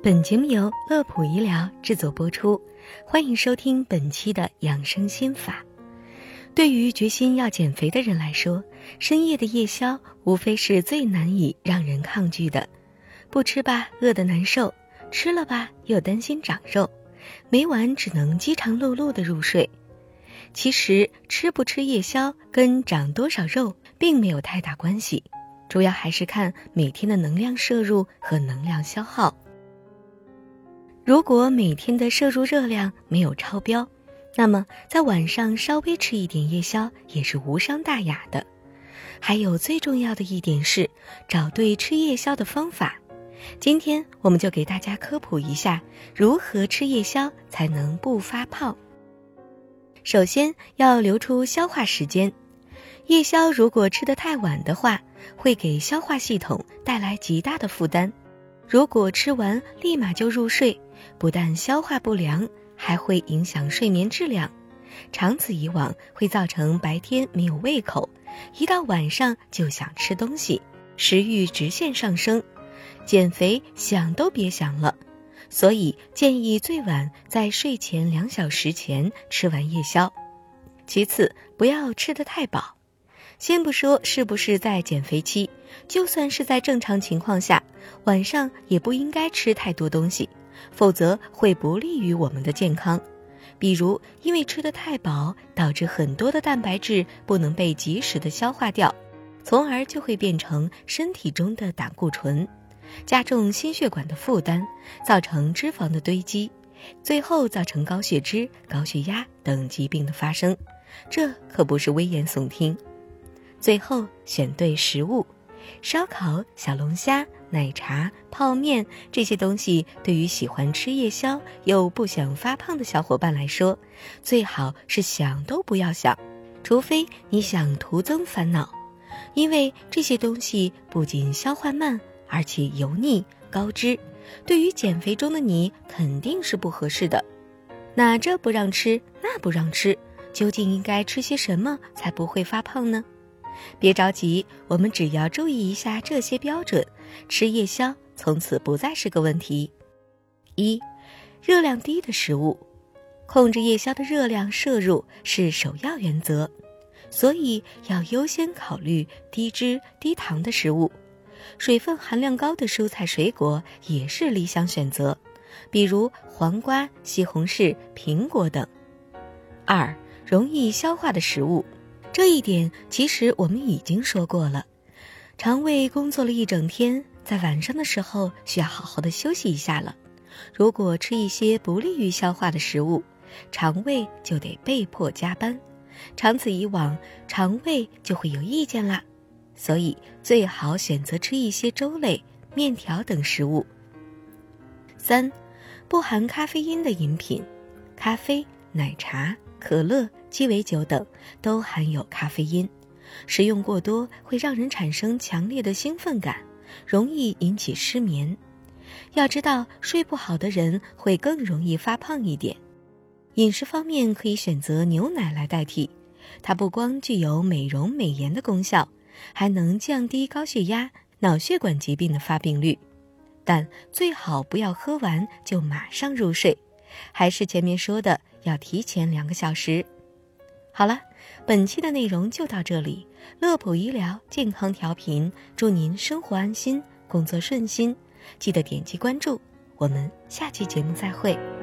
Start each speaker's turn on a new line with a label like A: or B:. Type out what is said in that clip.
A: 本节目由乐普医疗制作播出，欢迎收听本期的养生心法。对于决心要减肥的人来说，深夜的夜宵无非是最难以让人抗拒的。不吃吧，饿得难受；吃了吧，又担心长肉，每晚只能饥肠辘辘的入睡。其实，吃不吃夜宵跟长多少肉并没有太大关系，主要还是看每天的能量摄入和能量消耗。如果每天的摄入热量没有超标，那么在晚上稍微吃一点夜宵也是无伤大雅的。还有最重要的一点是，找对吃夜宵的方法。今天我们就给大家科普一下如何吃夜宵才能不发胖。首先要留出消化时间，夜宵如果吃得太晚的话，会给消化系统带来极大的负担。如果吃完立马就入睡，不但消化不良，还会影响睡眠质量，长此以往会造成白天没有胃口，一到晚上就想吃东西，食欲直线上升，减肥想都别想了。所以建议最晚在睡前两小时前吃完夜宵。其次，不要吃得太饱。先不说是不是在减肥期，就算是在正常情况下，晚上也不应该吃太多东西。否则会不利于我们的健康，比如因为吃得太饱，导致很多的蛋白质不能被及时的消化掉，从而就会变成身体中的胆固醇，加重心血管的负担，造成脂肪的堆积，最后造成高血脂、高血压等疾病的发生，这可不是危言耸听。最后选对食物，烧烤、小龙虾。奶茶、泡面这些东西，对于喜欢吃夜宵又不想发胖的小伙伴来说，最好是想都不要想，除非你想徒增烦恼。因为这些东西不仅消化慢，而且油腻、高脂，对于减肥中的你肯定是不合适的。那这不让吃，那不让吃，究竟应该吃些什么才不会发胖呢？别着急，我们只要注意一下这些标准，吃夜宵从此不再是个问题。一，热量低的食物，控制夜宵的热量摄入是首要原则，所以要优先考虑低脂低糖的食物，水分含量高的蔬菜水果也是理想选择，比如黄瓜、西红柿、苹果等。二，容易消化的食物。这一点其实我们已经说过了，肠胃工作了一整天，在晚上的时候需要好好的休息一下了。如果吃一些不利于消化的食物，肠胃就得被迫加班，长此以往，肠胃就会有意见啦。所以最好选择吃一些粥类、面条等食物。三，不含咖啡因的饮品，咖啡、奶茶。可乐、鸡尾酒等都含有咖啡因，食用过多会让人产生强烈的兴奋感，容易引起失眠。要知道，睡不好的人会更容易发胖一点。饮食方面可以选择牛奶来代替，它不光具有美容美颜的功效，还能降低高血压、脑血管疾病的发病率。但最好不要喝完就马上入睡，还是前面说的。要提前两个小时。好了，本期的内容就到这里。乐普医疗健康调频，祝您生活安心，工作顺心。记得点击关注，我们下期节目再会。